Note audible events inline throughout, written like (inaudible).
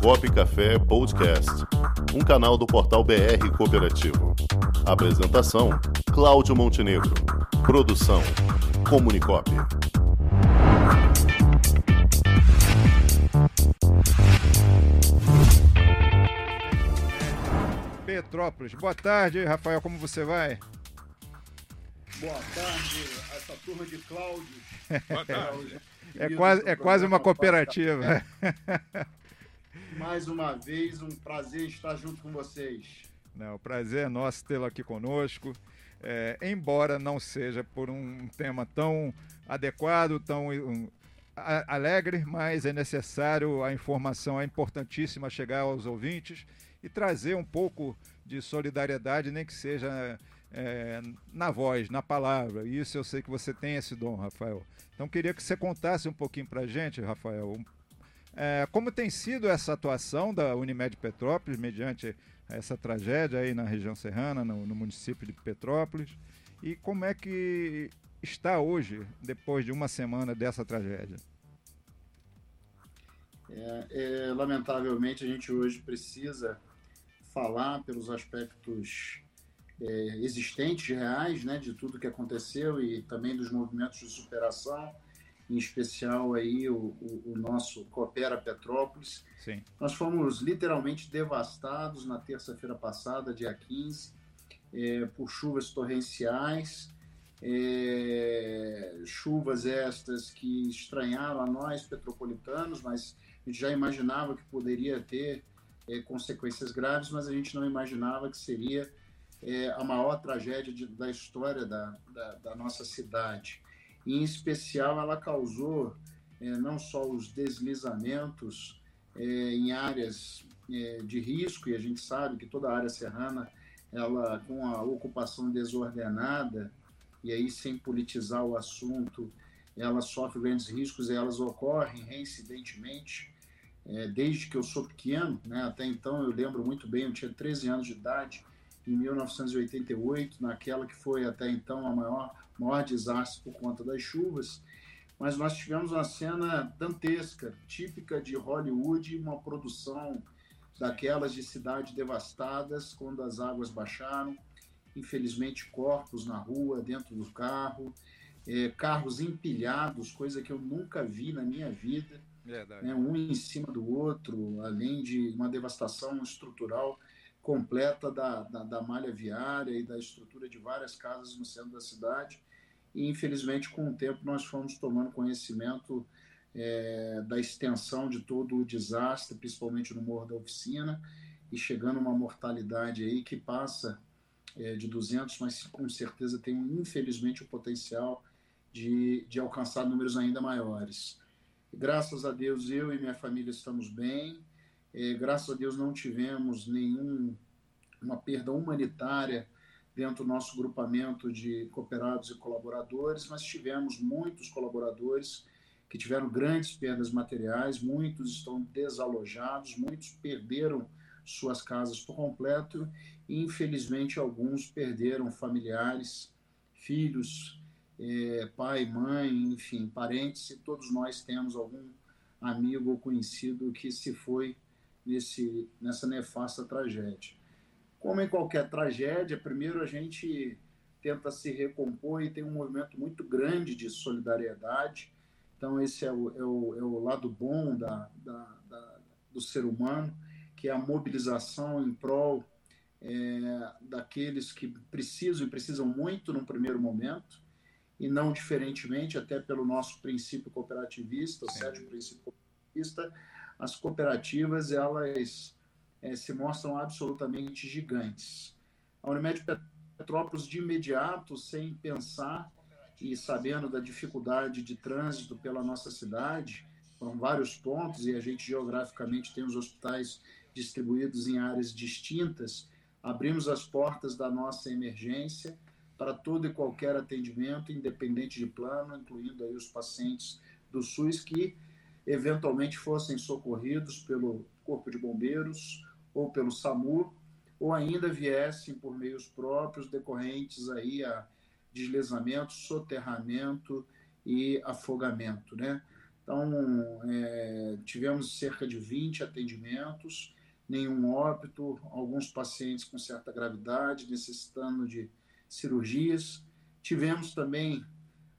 Comunicop Café Podcast, um canal do portal BR Cooperativo. Apresentação: Cláudio Montenegro. Produção: Comunicop. Petrópolis. Boa tarde, Rafael, como você vai? Boa tarde, essa turma de (laughs) Cláudio. Boa tarde. É quase, é quase uma cooperativa. (laughs) Mais uma vez, um prazer estar junto com vocês. Não, o prazer é nosso tê-lo aqui conosco. É, embora não seja por um tema tão adequado, tão um, a, alegre, mas é necessário, a informação é importantíssima chegar aos ouvintes e trazer um pouco de solidariedade, nem que seja é, na voz, na palavra. Isso eu sei que você tem esse dom, Rafael. Então queria que você contasse um pouquinho para gente, Rafael, é, como tem sido essa atuação da Unimed Petrópolis mediante essa tragédia aí na região serrana, no, no município de Petrópolis, e como é que está hoje, depois de uma semana dessa tragédia? É, é, lamentavelmente, a gente hoje precisa falar pelos aspectos é, existentes, reais, né, de tudo que aconteceu e também dos movimentos de superação, em especial aí o, o, o nosso Coopera Petrópolis. Sim. Nós fomos literalmente devastados na terça-feira passada, dia 15, é, por chuvas torrenciais, é, chuvas estas que estranharam a nós petropolitanos, mas a gente já imaginava que poderia ter é, consequências graves, mas a gente não imaginava que seria é, a maior tragédia de, da história da, da, da, nossa cidade. Em especial, ela causou é, não só os deslizamentos é, em áreas é, de risco, e a gente sabe que toda a área serrana, ela com a ocupação desordenada, e aí sem politizar o assunto, ela sofre grandes riscos e elas ocorrem reincidentemente. É, desde que eu sou pequeno, né, até então eu lembro muito bem, eu tinha 13 anos de idade, em 1988, naquela que foi até então a maior, maior desastre por conta das chuvas. Mas nós tivemos uma cena dantesca, típica de Hollywood, uma produção daquelas de cidades devastadas quando as águas baixaram. Infelizmente, corpos na rua, dentro do carro, é, carros empilhados, coisa que eu nunca vi na minha vida. Né, um em cima do outro, além de uma devastação estrutural completa da, da, da, malha viária e da estrutura de várias casas no centro da cidade. E, infelizmente, com o tempo, nós fomos tomando conhecimento é, da extensão de todo o desastre, principalmente no Morro da Oficina, e chegando a uma mortalidade aí que passa é, de 200, mas com certeza tem, infelizmente, o potencial de, de alcançar números ainda maiores. Graças a Deus, eu e minha família estamos bem, é, graças a Deus não tivemos nenhuma perda humanitária dentro do nosso grupamento de cooperados e colaboradores, mas tivemos muitos colaboradores que tiveram grandes perdas materiais, muitos estão desalojados, muitos perderam suas casas por completo e, infelizmente, alguns perderam familiares, filhos, é, pai, mãe, enfim, parentes, e todos nós temos algum amigo ou conhecido que se foi nesse, nessa nefasta tragédia. Como em qualquer tragédia, primeiro a gente tenta se recompor e tem um movimento muito grande de solidariedade. Então, esse é o, é o, é o lado bom da, da, da, do ser humano, que é a mobilização em prol é, daqueles que precisam e precisam muito no primeiro momento, e não diferentemente, até pelo nosso princípio cooperativista, o sétimo princípio cooperativista, as cooperativas elas é, se mostram absolutamente gigantes. A Unimed Petrópolis, de imediato, sem pensar e sabendo da dificuldade de trânsito pela nossa cidade, foram vários pontos e a gente geograficamente tem os hospitais distribuídos em áreas distintas, abrimos as portas da nossa emergência para todo e qualquer atendimento, independente de plano, incluindo aí os pacientes do SUS que eventualmente fossem socorridos pelo Corpo de Bombeiros ou pelo SAMU, ou ainda viessem por meios próprios decorrentes aí a deslizamento, soterramento e afogamento, né? Então, é, tivemos cerca de 20 atendimentos, nenhum óbito, alguns pacientes com certa gravidade, necessitando de cirurgias. Tivemos também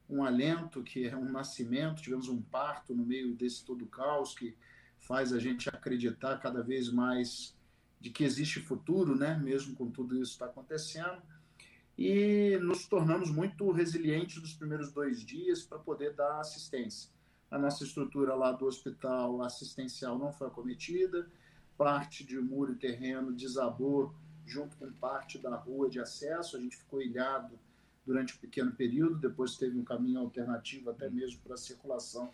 um alento, que é um nascimento, tivemos um parto no meio desse todo caos que faz a gente acreditar cada vez mais de que existe futuro, né? mesmo com tudo isso está acontecendo. E nos tornamos muito resilientes nos primeiros dois dias para poder dar assistência. A nossa estrutura lá do hospital assistencial não foi acometida, parte de muro e terreno desabou junto com parte da rua de acesso, a gente ficou ilhado durante um pequeno período, depois teve um caminho alternativo até mesmo para a circulação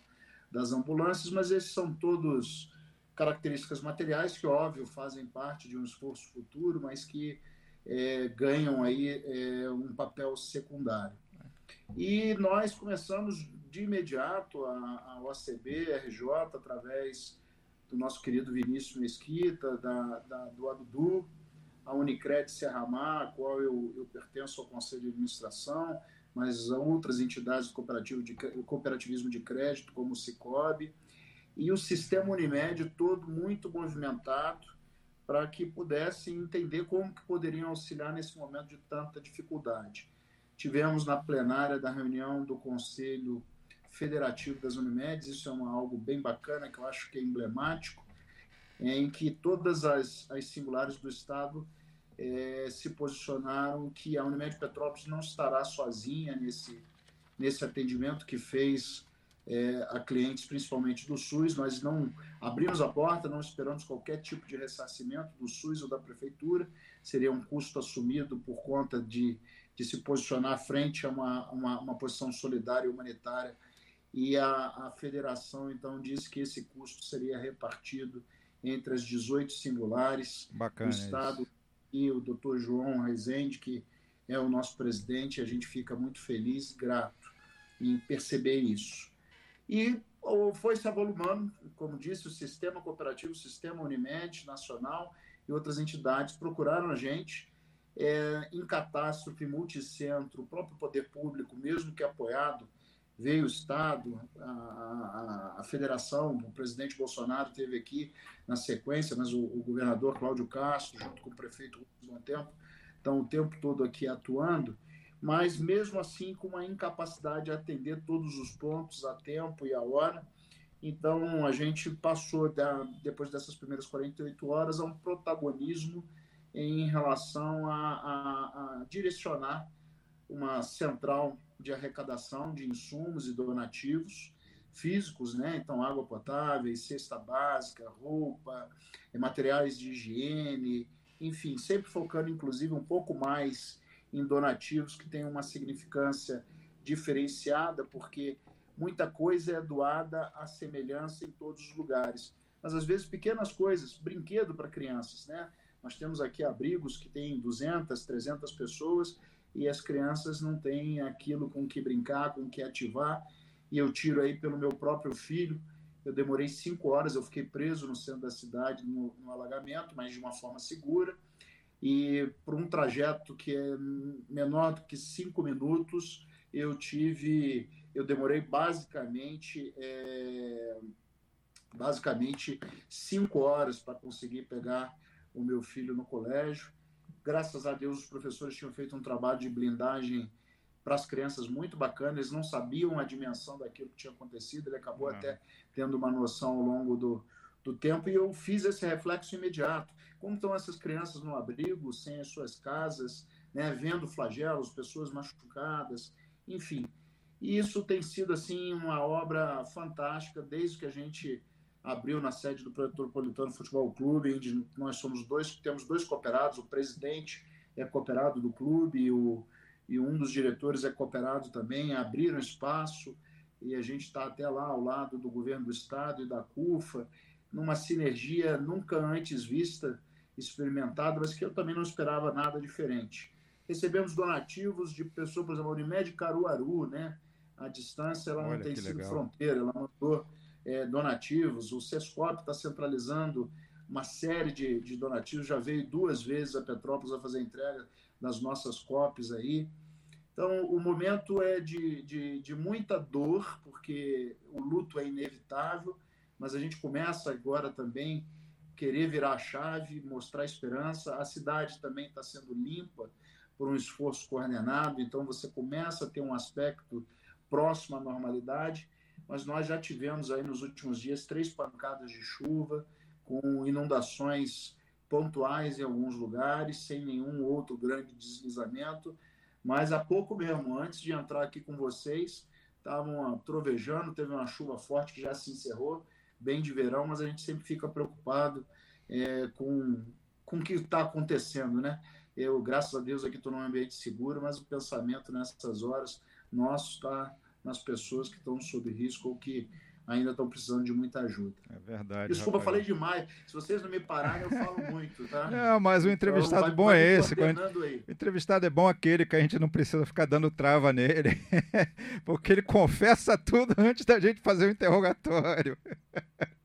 das ambulâncias, mas esses são todos características materiais que, óbvio, fazem parte de um esforço futuro, mas que é, ganham aí é, um papel secundário. E nós começamos de imediato a, a OCB, RJ, através do nosso querido Vinícius Mesquita, da, da, do ADUDU, a Unicred Serramar, a qual eu, eu pertenço ao Conselho de Administração, mas outras entidades do cooperativo de, cooperativismo de crédito, como o Cicobi, e o sistema Unimed todo muito movimentado para que pudessem entender como que poderiam auxiliar nesse momento de tanta dificuldade. Tivemos na plenária da reunião do Conselho Federativo das Unimedes, isso é uma, algo bem bacana, que eu acho que é emblemático, em que todas as, as singulares do Estado é, se posicionaram que a Unimed Petrópolis não estará sozinha nesse, nesse atendimento que fez é, a clientes, principalmente do SUS. Nós não abrimos a porta, não esperamos qualquer tipo de ressarcimento do SUS ou da Prefeitura, seria um custo assumido por conta de, de se posicionar frente a uma, uma, uma posição solidária e humanitária. E a, a federação, então, disse que esse custo seria repartido entre as 18 singulares Bacana do Estado isso. e o doutor João Rezende, que é o nosso presidente, a gente fica muito feliz, grato em perceber isso. E foi se avolumando, como disse, o sistema cooperativo, o sistema Unimed Nacional e outras entidades procuraram a gente é, em catástrofe, multicentro, o próprio poder público, mesmo que apoiado, veio o Estado, a, a, a, federação, o presidente Bolsonaro teve aqui na sequência, mas o, o governador Cláudio Castro, junto com o prefeito Rubens Tempo, estão o tempo todo aqui atuando mas mesmo assim com uma incapacidade de atender todos os pontos a tempo e a hora. Então a gente passou, da, depois dessas primeiras 48 horas, a um protagonismo em relação a, a, a direcionar uma central de arrecadação de insumos e donativos físicos, né? Então, água potável, cesta básica, roupa, materiais de higiene, enfim, sempre focando, inclusive, um pouco mais em donativos que tem uma significância diferenciada, porque muita coisa é doada à semelhança em todos os lugares. Mas às vezes pequenas coisas, brinquedo para crianças, né? Nós temos aqui abrigos que têm 200, 300 pessoas e as crianças não têm aquilo com que brincar, com que ativar. E eu tiro aí pelo meu próprio filho. Eu demorei cinco horas, eu fiquei preso no centro da cidade, no, no alagamento, mas de uma forma segura e por um trajeto que é menor do que cinco minutos, eu tive, eu demorei basicamente, é, basicamente cinco horas para conseguir pegar o meu filho no colégio. Graças a Deus, os professores tinham feito um trabalho de blindagem para as crianças muito bacana. Eles não sabiam a dimensão daquilo que tinha acontecido. Ele acabou até tendo uma noção ao longo do, do tempo e eu fiz esse reflexo imediato. Como estão essas crianças no abrigo, sem as suas casas, né, vendo flagelos, pessoas machucadas, enfim. E isso tem sido assim uma obra fantástica desde que a gente abriu na sede do Metropolitano Futebol Clube, onde nós somos dois, temos dois cooperados, o presidente é cooperado do clube e, o, e um dos diretores é cooperado também, abriram espaço e a gente está até lá ao lado do governo do estado e da CUFA, numa sinergia nunca antes vista, experimentada, mas que eu também não esperava nada diferente. Recebemos donativos de pessoas, por exemplo, a Unimed Caruaru, né? A distância ela Olha, não tem sido legal. fronteira, ela mandou é, donativos. O Sescop está centralizando uma série de, de donativos, já veio duas vezes a Petrópolis a fazer entrega das nossas COPs aí. Então, o momento é de, de, de muita dor, porque o luto é inevitável, mas a gente começa agora também querer virar a chave, mostrar esperança. A cidade também está sendo limpa por um esforço coordenado, então você começa a ter um aspecto próximo à normalidade, mas nós já tivemos aí nos últimos dias três pancadas de chuva, com inundações pontuais em alguns lugares, sem nenhum outro grande deslizamento. Mas há pouco mesmo, antes de entrar aqui com vocês, estavam trovejando, teve uma chuva forte que já se encerrou, bem de verão, mas a gente sempre fica preocupado é, com, com o que está acontecendo, né? Eu, graças a Deus, aqui estou num ambiente seguro, mas o pensamento nessas horas nosso está nas pessoas que estão sob risco ou que ainda estão precisando de muita ajuda. É verdade. Desculpa, Rafael. falei demais. Se vocês não me pararem, eu falo muito, tá? (laughs) Não, mas o então, entrevistado então, bom vai é esse. O entrevistado é bom aquele que a gente não precisa ficar dando trava nele, (laughs) porque ele confessa tudo antes da gente fazer o interrogatório.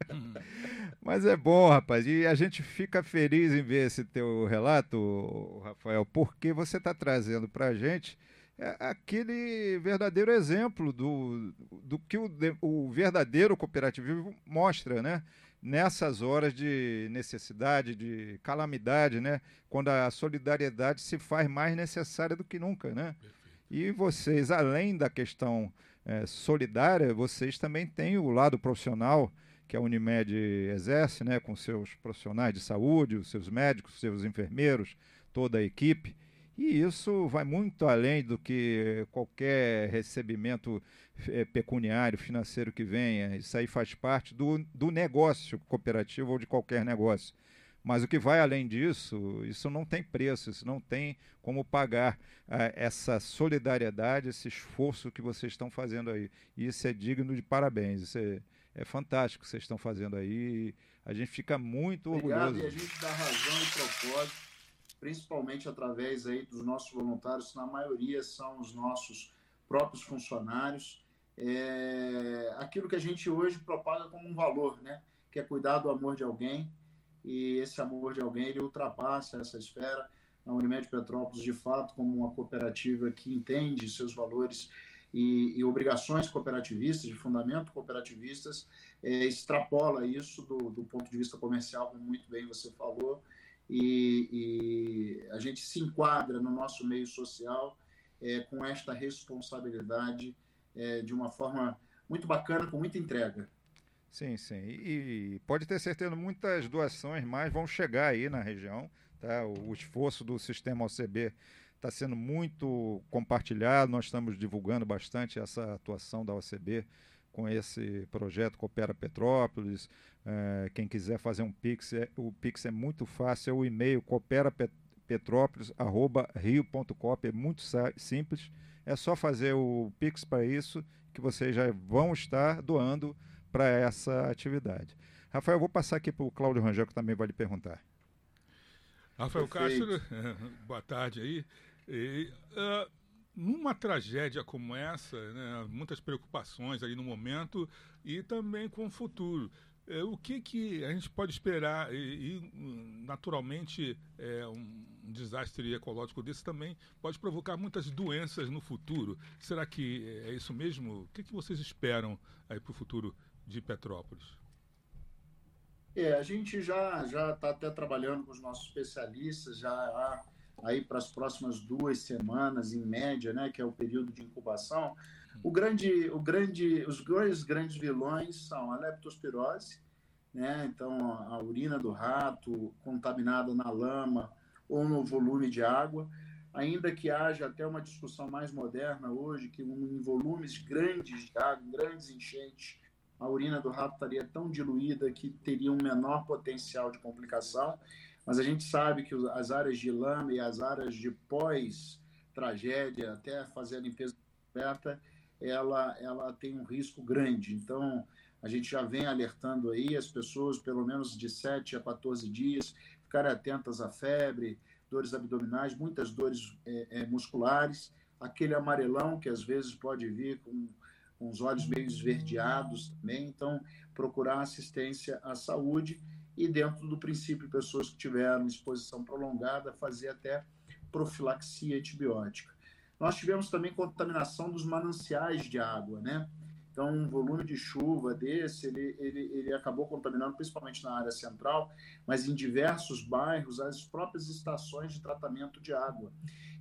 (laughs) Mas é bom, rapaz, e a gente fica feliz em ver esse teu relato, Rafael, porque você está trazendo para a gente é aquele verdadeiro exemplo do, do que o, o verdadeiro cooperativismo mostra, né? Nessas horas de necessidade, de calamidade, né? Quando a solidariedade se faz mais necessária do que nunca, né? E vocês, além da questão é, solidária, vocês também têm o lado profissional que a Unimed exerce, né? Com seus profissionais de saúde, os seus médicos, seus enfermeiros, toda a equipe e isso vai muito além do que qualquer recebimento é, pecuniário, financeiro que venha. Isso aí faz parte do, do negócio cooperativo ou de qualquer negócio. Mas o que vai além disso, isso não tem preço, isso não tem como pagar ah, essa solidariedade, esse esforço que vocês estão fazendo aí. E isso é digno de parabéns, isso é, é fantástico que vocês estão fazendo aí. A gente fica muito Obrigado, orgulhoso. E a gente dá razão e propósito principalmente através aí dos nossos voluntários, na maioria são os nossos próprios funcionários. É aquilo que a gente hoje propaga como um valor, né? que é cuidar do amor de alguém, e esse amor de alguém ele ultrapassa essa esfera. A Unimed Petrópolis, de fato, como uma cooperativa que entende seus valores e, e obrigações cooperativistas, de fundamento cooperativistas, é, extrapola isso do, do ponto de vista comercial, como muito bem você falou, e, e a gente se enquadra no nosso meio social é, com esta responsabilidade é, de uma forma muito bacana, com muita entrega. Sim, sim. E, pode ter certeza, muitas doações mais vão chegar aí na região. Tá? O, esforço do sistema OCB está sendo muito compartilhado, nós estamos divulgando bastante essa atuação da OCB com esse projeto Coopera Petrópolis. É, quem quiser fazer um Pix, é, o Pix é muito fácil, é o e-mail cooperapetrópolis.rio.cop, é muito simples. É só fazer o Pix para isso, que vocês já vão estar doando para essa atividade. Rafael, eu vou passar aqui para o Cláudio Rangel, que também vai lhe perguntar. Rafael Perfeito. Castro, (laughs) boa tarde aí. E, uh, numa tragédia como essa, né, muitas preocupações ali no momento e também com o futuro. É, o que, que a gente pode esperar? E, e naturalmente, é, um desastre ecológico desse também pode provocar muitas doenças no futuro. Será que é isso mesmo? O que, que vocês esperam para o futuro de Petrópolis? É, a gente já já está até trabalhando com os nossos especialistas, já há aí para as próximas duas semanas, em média, né, que é o período de incubação, o grande, o grande, os dois grandes vilões são a leptospirose, né, então a urina do rato contaminada na lama ou no volume de água, ainda que haja até uma discussão mais moderna hoje, que em volumes grandes de água, grandes enchentes, a urina do rato estaria tão diluída que teria um menor potencial de complicação mas a gente sabe que as áreas de lama e as áreas de pós-tragédia, até fazer a limpeza completa, ela, ela tem um risco grande. Então, a gente já vem alertando aí as pessoas, pelo menos de 7 a 14 dias, ficarem atentas à febre, dores abdominais, muitas dores é, é, musculares, aquele amarelão que às vezes pode vir com, com os olhos meio esverdeados também. Então, procurar assistência à saúde e dentro do princípio, pessoas que tiveram exposição prolongada, fazer até profilaxia antibiótica. Nós tivemos também contaminação dos mananciais de água, né? Então, um volume de chuva desse, ele, ele, ele acabou contaminando principalmente na área central, mas em diversos bairros, as próprias estações de tratamento de água.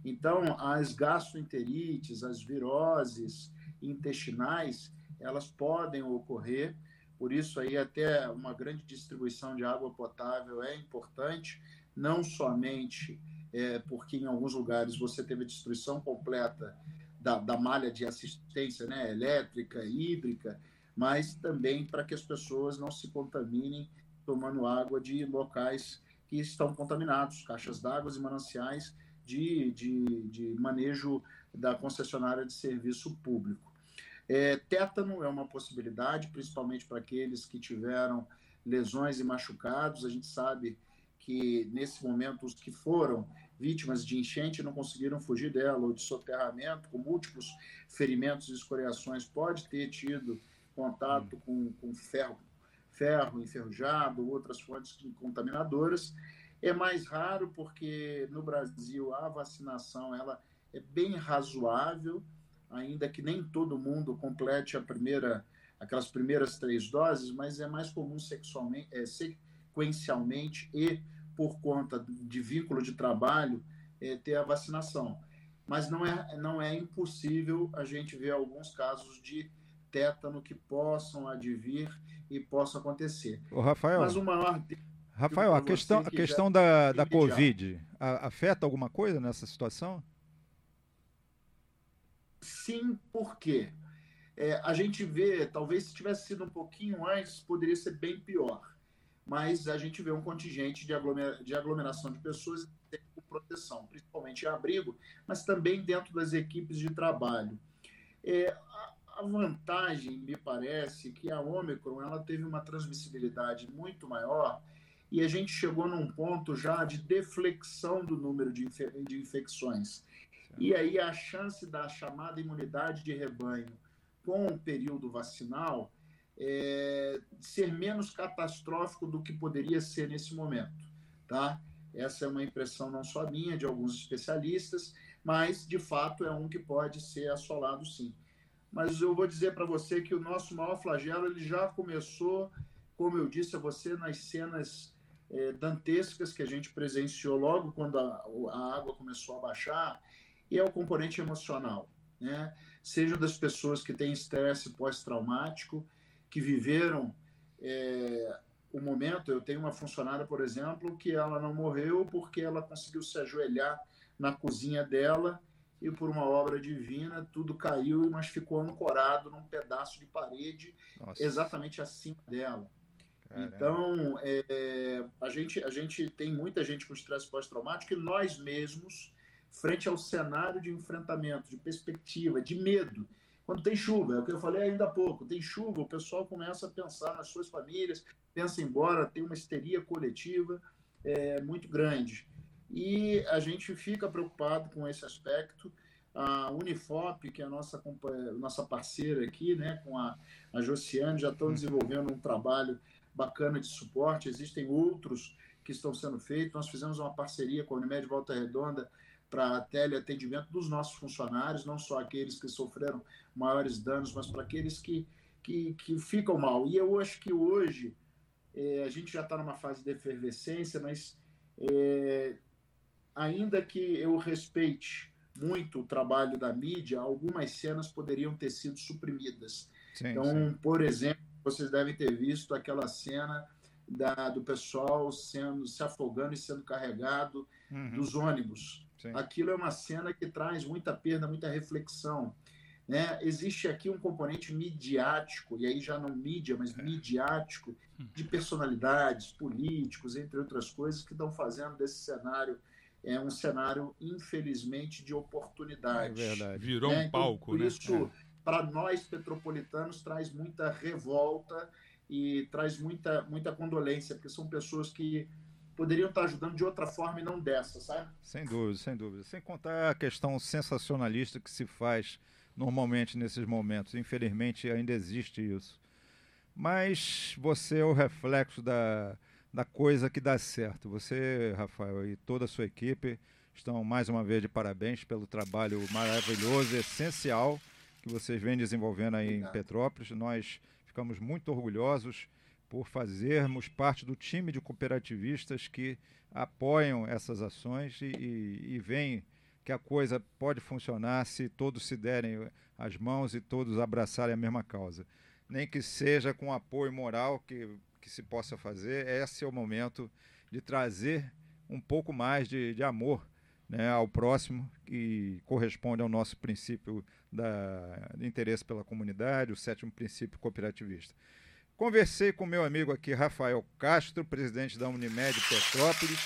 Então, as gastroenterites, as viroses intestinais, elas podem ocorrer, por isso aí até uma grande distribuição de água potável é importante, não somente é, porque em alguns lugares você teve a destruição completa da, da malha de assistência né, elétrica, hídrica, mas também para que as pessoas não se contaminem tomando água de locais que estão contaminados, caixas d'água e mananciais de, de, de manejo da concessionária de serviço público. É, tétano é uma possibilidade, principalmente para aqueles que tiveram lesões e machucados. A gente sabe que, nesse momento, os que foram vítimas de enchente não conseguiram fugir dela, ou de soterramento, com múltiplos ferimentos e escoriações, pode ter tido contato com, com ferro, ferro enferrujado, outras fontes contaminadoras. É mais raro porque no Brasil a vacinação ela é bem razoável, ainda que nem todo mundo complete a primeira, aquelas primeiras três doses, mas é mais comum sexualmente, é, sequencialmente e por conta de vínculo de trabalho é, ter a vacinação. Mas não é, não é impossível a gente ver alguns casos de tétano que possam advir e possam acontecer. O Rafael, Mas o maior Rafael, a questão, a questão da, da Covid afeta alguma coisa nessa situação? Sim, porque é, a gente vê, talvez se tivesse sido um pouquinho antes, poderia ser bem pior. Mas a gente vê um contingente de, aglomera, de aglomeração de pessoas com proteção, principalmente em abrigo, mas também dentro das equipes de trabalho. É, a, a vantagem, me parece, que a Omicron ela teve uma transmissibilidade muito maior e a gente chegou num ponto já de deflexão do número de, infe de infecções. E aí a chance da chamada imunidade de rebanho com o período vacinal é, ser menos catastrófico do que poderia ser nesse momento, tá? Essa é uma impressão não só minha, de alguns especialistas, mas de fato é um que pode ser assolado sim. Mas eu vou dizer para você que o nosso maior flagelo ele já começou, como eu disse a você, nas cenas é, dantescas que a gente presenciou logo quando a, a água começou a baixar, e é o componente emocional, né? Seja das pessoas que têm estresse pós-traumático, que viveram é, o momento. Eu tenho uma funcionária, por exemplo, que ela não morreu porque ela conseguiu se ajoelhar na cozinha dela e por uma obra divina tudo caiu, mas ficou ancorado num pedaço de parede Nossa. exatamente acima dela. Caramba. Então, é, a, gente, a gente tem muita gente com estresse pós-traumático e nós mesmos, frente ao cenário de enfrentamento, de perspectiva, de medo, quando tem chuva, é o que eu falei ainda há pouco, tem chuva, o pessoal começa a pensar nas suas famílias, pensa embora, tem uma histeria coletiva é, muito grande. E a gente fica preocupado com esse aspecto. A Unifop, que é a nossa, nossa parceira aqui, né, com a, a Josiane, já estão desenvolvendo um trabalho bacana de suporte, existem outros que estão sendo feitos. Nós fizemos uma parceria com a Unimed Volta Redonda para teleatendimento dos nossos funcionários, não só aqueles que sofreram maiores danos, mas para aqueles que, que, que, ficam mal. E eu acho que hoje é, a gente já está numa fase de efervescência, mas é, ainda que eu respeite muito o trabalho da mídia, algumas cenas poderiam ter sido suprimidas. Sim, então, sim. por exemplo, vocês devem ter visto aquela cena da, do pessoal sendo se afogando e sendo carregado uhum. dos ônibus. Sim. Aquilo é uma cena que traz muita perda, muita reflexão. Né? Existe aqui um componente midiático, e aí já não mídia, mas é. midiático, de personalidades, políticos, entre outras coisas, que estão fazendo desse cenário é um cenário, infelizmente, de oportunidade. É verdade. Virou né? um então, palco, por né? isso, é para nós petropolitanos traz muita revolta e traz muita, muita condolência, porque são pessoas que poderiam estar ajudando de outra forma e não dessa, sabe? Sem dúvida, sem dúvida. Sem contar a questão sensacionalista que se faz normalmente nesses momentos. Infelizmente ainda existe isso. Mas você é o reflexo da, da coisa que dá certo. Você, Rafael, e toda a sua equipe estão mais uma vez de parabéns pelo trabalho maravilhoso, essencial que vocês vêm desenvolvendo aí Obrigado. em Petrópolis. Nós ficamos muito orgulhosos por fazermos parte do time de cooperativistas que apoiam essas ações e, e, e veem que a coisa pode funcionar se todos se derem as mãos e todos abraçarem a mesma causa. Nem que seja com apoio moral que, que se possa fazer, esse é o momento de trazer um pouco mais de, de amor né, ao próximo, que corresponde ao nosso princípio da, de interesse pela comunidade, o sétimo princípio cooperativista. Conversei com meu amigo aqui, Rafael Castro, presidente da Unimed Petrópolis,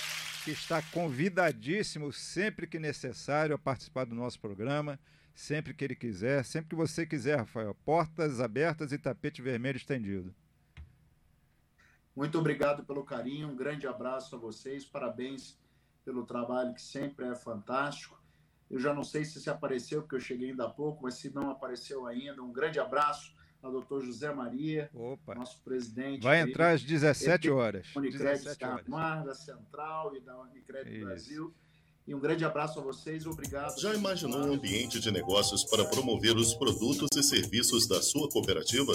que está convidadíssimo sempre que necessário a participar do nosso programa, sempre que ele quiser, sempre que você quiser, Rafael. Portas abertas e tapete vermelho estendido. Muito obrigado pelo carinho, um grande abraço a vocês, parabéns pelo trabalho que sempre é fantástico. Eu já não sei se se apareceu, porque eu cheguei ainda há pouco, mas se não apareceu ainda, um grande abraço ao doutor José Maria, Opa. nosso presidente. Vai entrar às 17 horas. Unicred Carmar, da Central e da Unicred Brasil. E um grande abraço a vocês, obrigado. Já imaginou um ambiente de negócios para promover os produtos e serviços da sua cooperativa?